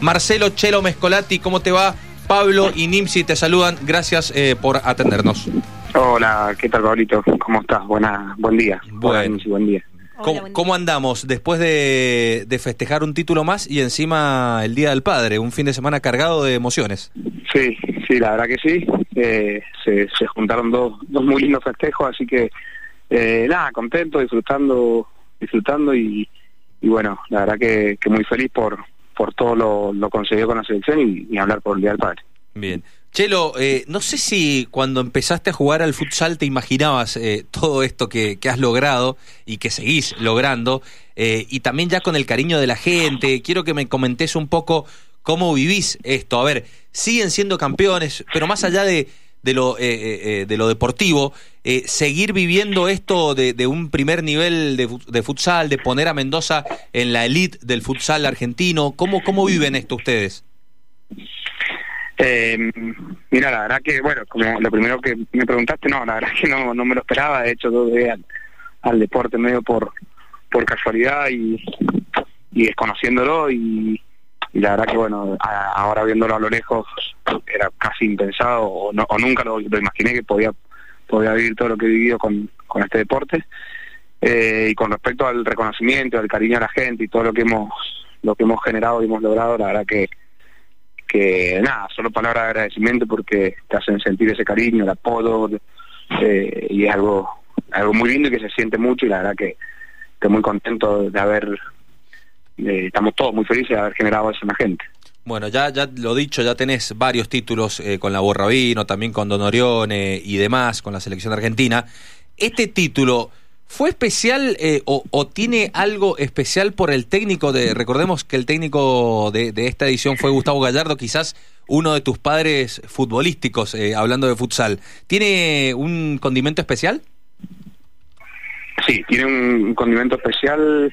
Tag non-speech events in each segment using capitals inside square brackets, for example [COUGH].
Marcelo Chelo Mescolati, ¿cómo te va? Pablo y Nimsi te saludan. Gracias eh, por atendernos. Hola, ¿qué tal, Pablito? ¿Cómo estás? Buena, buen día. Bueno. Hola, buen día. ¿Cómo, cómo andamos después de, de festejar un título más y encima el Día del Padre? Un fin de semana cargado de emociones. Sí, sí, la verdad que sí. Eh, se, se juntaron dos, dos muy lindos festejos, así que eh, nada, contento, disfrutando, disfrutando y, y bueno, la verdad que, que muy feliz por, por todo lo, lo conseguido con la selección y, hablar por el Día del Padre. Bien. Chelo, eh, no sé si cuando empezaste a jugar al futsal te imaginabas eh, todo esto que, que, has logrado y que seguís logrando, eh, y también ya con el cariño de la gente. Quiero que me comentes un poco cómo vivís esto. A ver, siguen siendo campeones, pero más allá de, de, lo, eh, de lo deportivo, seguir viviendo esto de, de un primer nivel de, de, futsal, de poner a Mendoza en la elite del futsal argentino, ¿cómo, cómo viven esto ustedes? Eh, mira, la verdad que, bueno, como lo primero que me preguntaste, no, la verdad que no, no me lo esperaba, de hecho, todo al, al deporte medio por, por casualidad y, y desconociéndolo y, y, la verdad que, bueno, ahora viéndolo a lo lejos era casi impensado o, nunca lo, lo, imaginé que podía, podía vivir todo lo que he vivido con, con este deporte. Eh, y con respecto al reconocimiento, al cariño a la gente y todo lo que hemos lo que hemos generado y hemos logrado, la verdad que que nada, solo palabras de agradecimiento porque te hacen sentir ese cariño, el apodo, eh, y es algo, algo muy lindo y que se siente mucho y la verdad que estoy muy contento de haber, eh, estamos todos muy felices de haber generado eso en la gente. Bueno, ya, ya lo dicho, ya tenés varios títulos eh, con la Borrabino, también con Don Orione y demás, con la selección argentina. Este título, ¿Fue especial eh, o, o, tiene algo especial por el técnico de, recordemos que el técnico de, de, esta edición fue Gustavo Gallardo, quizás uno de tus padres futbolísticos, eh, hablando de futsal. ¿Tiene un condimento especial? Sí, tiene un condimento especial.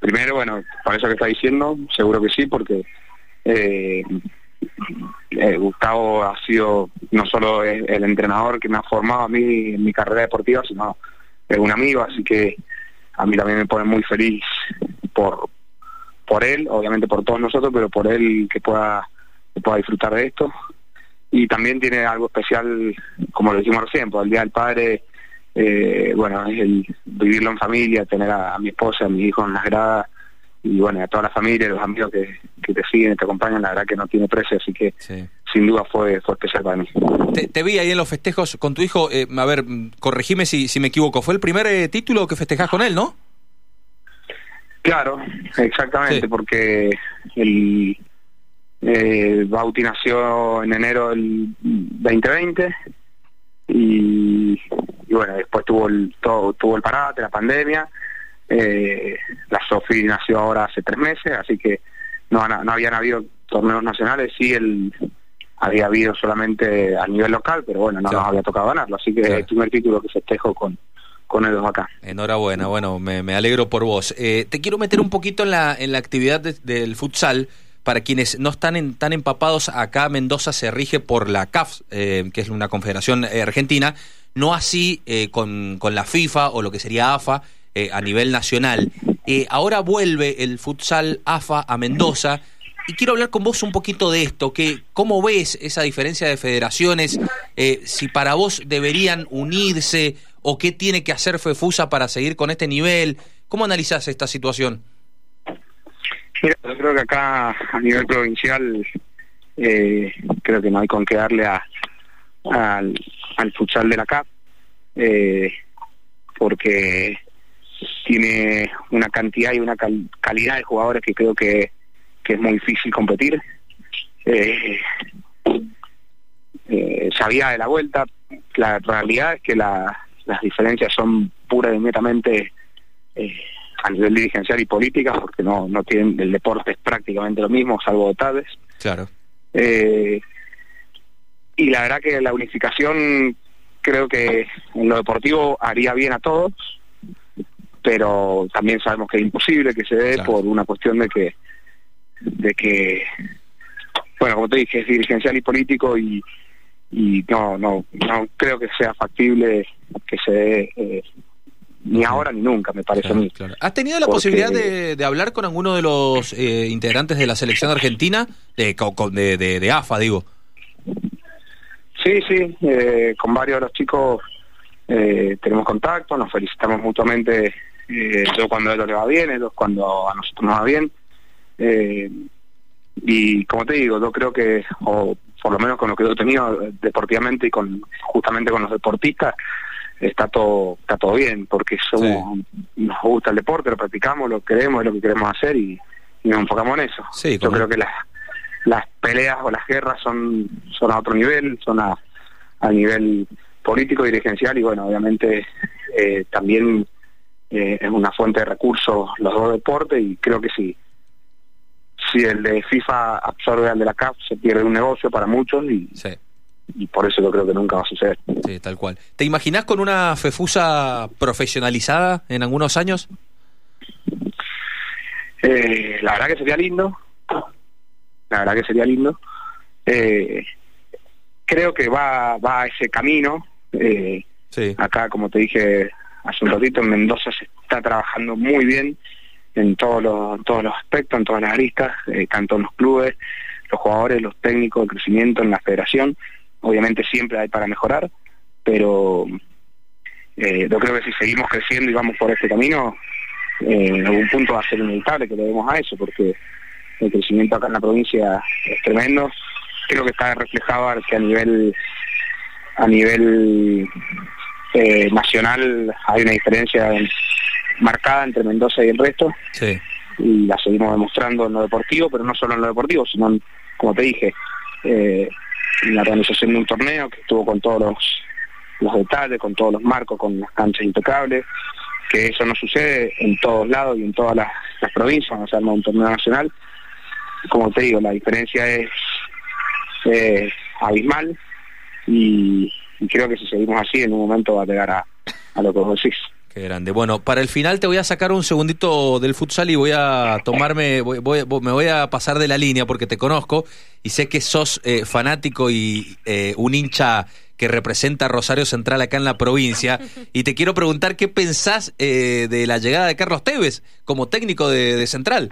Primero, bueno, por eso que está diciendo, seguro que sí, porque eh, eh, Gustavo ha sido no solo el, el entrenador que me ha formado a mí en mi carrera deportiva, sino es un amigo, así que a mí también me pone muy feliz por por él, obviamente por todos nosotros, pero por él que pueda que pueda disfrutar de esto. Y también tiene algo especial, como lo decimos recién, por el Día del Padre, eh, bueno, es el vivirlo en familia, tener a, a mi esposa, a mi hijo en las gradas, y bueno, a toda la familia, los amigos que, que te siguen, te acompañan, la verdad que no tiene precio, así que sí. sin duda fue, fue especial para mí. Te, te, vi ahí en los festejos con tu hijo, eh, a ver, corregime si, si me equivoco, fue el primer eh, título que festejás con él, ¿no? Claro, exactamente, sí. porque el eh, Bauti nació en enero del 2020 y, y bueno, después tuvo el, todo, tuvo el parate, la pandemia, eh, la Sofi nació ahora hace tres meses, así que no, no habían habido torneos nacionales, sí el había habido solamente a nivel local, pero bueno, no claro. nos había tocado ganarlo, así que claro. es el primer título que festejo con, con ellos acá. Enhorabuena, bueno, me, me alegro por vos. Eh, te quiero meter un poquito en la, en la actividad de, del futsal. Para quienes no están en, tan empapados, acá Mendoza se rige por la CAF, eh, que es una confederación eh, argentina, no así eh, con, con la FIFA o lo que sería AFA, eh, a nivel nacional. Eh, ahora vuelve el futsal AFA a Mendoza y quiero hablar con vos un poquito de esto, que cómo ves esa diferencia de federaciones, eh, si para vos deberían unirse o qué tiene que hacer FEFUSA para seguir con este nivel, ¿cómo analizás esta situación? Mira, yo creo que acá a nivel provincial eh, creo que no hay con qué darle a, al, al futsal de la CAP, eh, porque tiene una cantidad y una cal calidad de jugadores que creo que, que es muy difícil competir. Eh, eh, sabía de la vuelta, la realidad es que la, las diferencias son pura y netamente eh, a nivel dirigencial y política, porque no, no tienen, el deporte es prácticamente lo mismo, salvo detalles. Claro. Eh, y la verdad que la unificación creo que en lo deportivo haría bien a todos, pero también sabemos que es imposible que se dé claro. por una cuestión de que de que bueno como te dije es dirigencial y político y y no no no creo que sea factible que se dé eh, ni ahora ni nunca, me parece a mí. ¿Has tenido la posibilidad de, hablar con alguno de los eh, integrantes de la selección argentina, de, de, de, AFA, digo? Sí, sí, eh, con varios de los chicos eh, tenemos contacto, nos felicitamos mutuamente, yo cuando a ellos le va bien, ellos cuando a nosotros nos va bien. y como te digo, yo creo que, o por lo menos con lo que yo he tenido deportivamente y con justamente con los deportistas, está todo está todo bien porque somos nos gusta el deporte lo practicamos lo queremos es lo que queremos hacer y, nos enfocamos en eso. Yo creo que las las peleas o las guerras son son a otro nivel son a, a nivel político dirigencial y bueno obviamente eh, también eh, es una fuente de recursos los dos deportes y creo que sí si el de FIFA absorbe al de la CAF se pierde un negocio para muchos y y por eso yo creo que nunca va a suceder. Sí, tal cual. ¿Te imaginas con una FEFUSA profesionalizada en algunos años? Eh, la verdad que sería lindo. La verdad que sería lindo. Eh, creo que va, va a ese camino. Eh, sí. Acá, como te dije hace un ratito, en Mendoza se está trabajando muy bien en todos los, todos los aspectos, en todas las aristas, tanto en los clubes, los jugadores, los técnicos, el crecimiento en la federación obviamente siempre hay para mejorar, pero eh, yo creo que si seguimos creciendo y vamos por este camino, eh, en algún punto va a ser inevitable que lo demos a eso, porque el crecimiento acá en la provincia es tremendo. Creo que está reflejado que a nivel a nivel eh, nacional hay una diferencia marcada entre Mendoza y el resto. Y la seguimos demostrando en lo deportivo, pero no solo en lo deportivo, sino, como te dije, eh, en la organización de un torneo que estuvo con todos los, los detalles, con todos los marcos, con las canchas impecables, que eso no sucede en todos lados y en todas las, provincias cuando se arma un torneo nacional. Como te digo, la diferencia es eh, abismal y, creo que si seguimos así en un momento va a llegar a, a lo que vos decís. Qué grande. Bueno, para el final te voy a sacar un segundito del futsal y voy a tomarme, voy, me voy a pasar de la línea porque te conozco y sé que sos eh, fanático y eh, un hincha que representa a Rosario Central acá en la provincia. [LAUGHS] Y te quiero preguntar qué pensás eh, de la llegada de Carlos Tevez como técnico de, Central.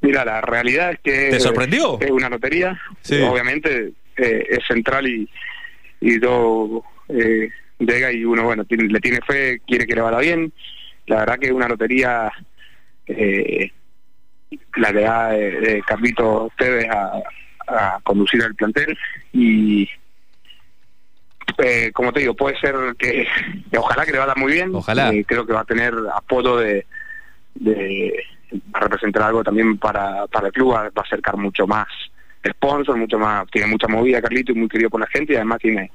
Mira, la realidad es que... ¿Te sorprendió? Es una lotería. Obviamente es Central y, y yo eh, llega y uno, bueno, le tiene fe, quiere que le vaya bien. La verdad que es una lotería eh, la que da de, Carlito Tevez a, conducir al plantel y eh, como te digo, puede ser que, ojalá que le vaya muy bien. Ojalá. Eh, creo que va a tener apoyo de, de va a representar algo también para, para el club, va, a acercar mucho más sponsor, mucho más, tiene mucha movida Carlito y muy querido por la gente y además tiene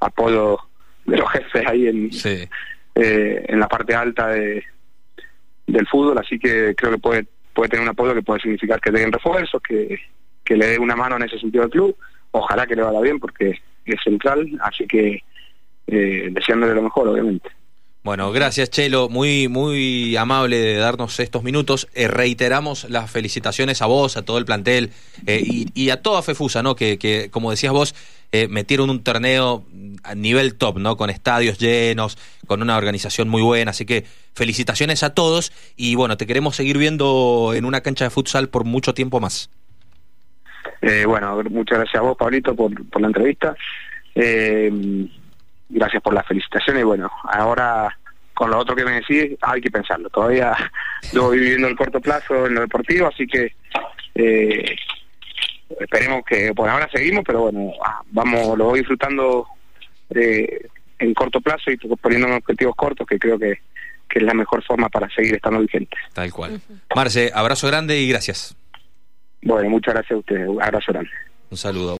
apoyo de los jefes ahí en, eh, en la parte alta de, del fútbol, así que creo que puede, puede tener un apoyo que puede significar que den refuerzos, que, que le dé una mano en ese sentido al club. Ojalá que le vaya bien porque es central, así que eh, deseándole lo mejor, obviamente. Bueno, gracias Chelo, muy muy amable de darnos estos minutos. Eh, reiteramos las felicitaciones a vos, a todo el plantel eh, y, a toda Fefusa, ¿no? Que, que como decías vos, eh, metieron un torneo a nivel top, ¿no? Con estadios llenos, con una organización muy buena. Así que felicitaciones a todos y bueno, te queremos seguir viendo en una cancha de futsal por mucho tiempo más. bueno, muchas gracias a vos, Pablito, por, por la entrevista. Eh, gracias por las felicitaciones y bueno, ahora con lo otro que me decís hay que pensarlo. Todavía [LAUGHS] lo voy viviendo el corto plazo en lo deportivo, así que eh, esperemos que por ahora seguimos, pero bueno, ah, vamos, lo voy disfrutando eh, en corto plazo y poniendo objetivos cortos que creo que, que es la mejor forma para seguir estando vigente. Tal cual. Marce, abrazo grande y gracias. Bueno, muchas gracias a ustedes. abrazo grande. Un saludo.